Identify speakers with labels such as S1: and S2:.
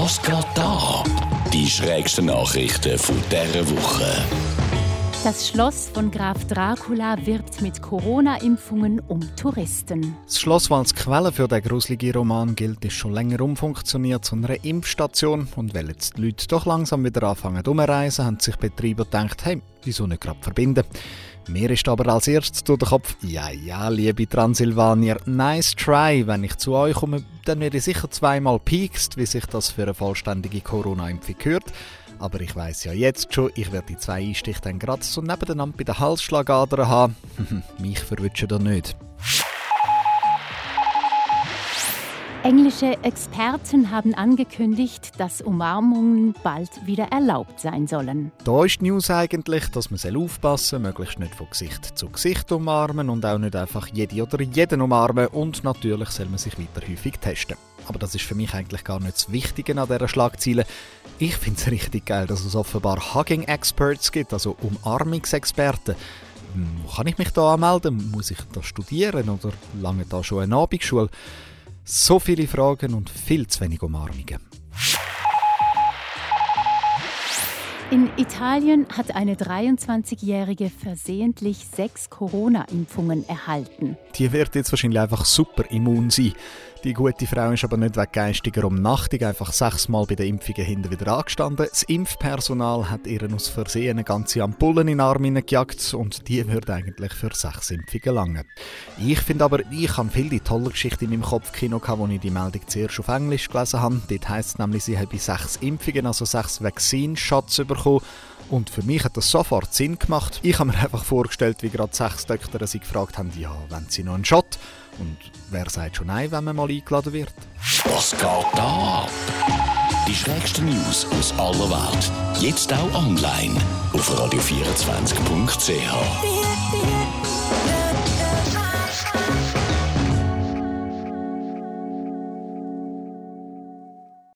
S1: Was geht da? Die schrägsten Nachrichten von dieser Woche.
S2: Das Schloss von Graf Dracula wirbt mit Corona-Impfungen um Touristen.
S3: Das Schloss, das als Quelle für den gruseligen Roman gilt, ist schon länger umfunktioniert zu einer Impfstation. Und weil jetzt die Leute doch langsam wieder anfangen umreisen, haben sich Betreiber gedacht, hey, wieso nicht gerade verbinden? Mir ist aber als erstes durch den Kopf, ja, ja, liebe Transsilvanier, nice try. Wenn ich zu euch komme, dann werde ich sicher zweimal piekst, wie sich das für eine vollständige Corona-Impfung gehört. Aber ich weiß ja jetzt schon, ich werde die zwei Einstiche dann gerade so nebeneinander bei den Halsschlagadern haben. Mich verwünschen da nicht.
S2: Englische Experten haben angekündigt, dass Umarmungen bald wieder erlaubt sein sollen.
S3: Da ist die News eigentlich, dass man aufpassen soll, möglichst nicht von Gesicht zu Gesicht umarmen und auch nicht einfach jede oder jeden umarmen und natürlich soll man sich weiter häufig testen. Aber das ist für mich eigentlich gar nicht das Wichtige an dieser Schlagzeile. Ich finde es richtig geil, dass es offenbar Hugging Experts gibt, also Umarmungsexperten. Hm, kann ich mich da anmelden? Muss ich da studieren oder lange da schon eine Abendschule? So viele Fragen und viel zu wenig Umarmungen.
S2: In Italien hat eine 23-Jährige versehentlich sechs Corona-Impfungen erhalten.
S3: Die wird jetzt wahrscheinlich einfach super immun sein. Die gute Frau ist aber nicht wegen geistiger Umnachtung einfach sechsmal bei den Impfungen hinten wieder angestanden. Das Impfpersonal hat ihren aus Versehen eine ganze Ampullen in den Arm gejagt und die würde eigentlich für sechs Impfungen langen. Ich finde aber, ich habe viel die tolle Geschichte in meinem Kopfkino gehabt, wo ich die Meldung zuerst auf Englisch gelesen habe. Dort heisst es nämlich, sie habe sechs Impfungen, also sechs Vaccine-Shots bekommen. Und für mich hat das sofort Sinn gemacht. Ich habe mir einfach vorgestellt, wie gerade sechs Doktoren sie gefragt haben, ja, wenn sie noch einen Shot? Und wer sagt schon nein, wenn man mal eingeladen wird?
S1: Was geht da Die schrägsten News aus aller Welt. Jetzt auch online auf radio24.ch.